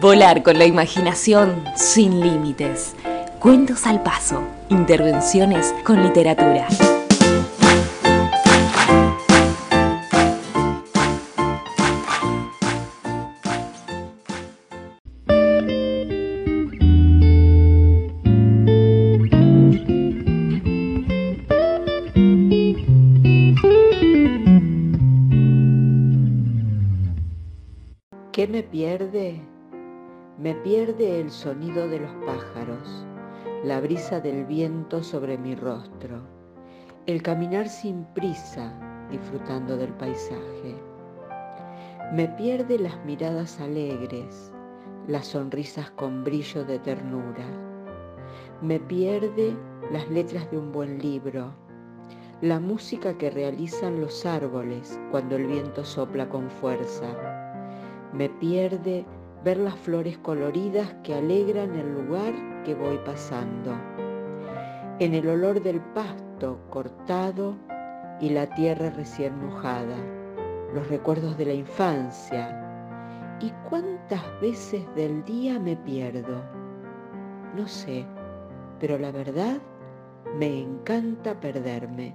Volar con la imaginación sin límites. Cuentos al paso. Intervenciones con literatura. ¿Qué me pierde? Me pierde el sonido de los pájaros, la brisa del viento sobre mi rostro, el caminar sin prisa disfrutando del paisaje. Me pierde las miradas alegres, las sonrisas con brillo de ternura. Me pierde las letras de un buen libro, la música que realizan los árboles cuando el viento sopla con fuerza me pierde ver las flores coloridas que alegran el lugar que voy pasando. En el olor del pasto cortado y la tierra recién mojada. Los recuerdos de la infancia. ¿Y cuántas veces del día me pierdo? No sé, pero la verdad me encanta perderme.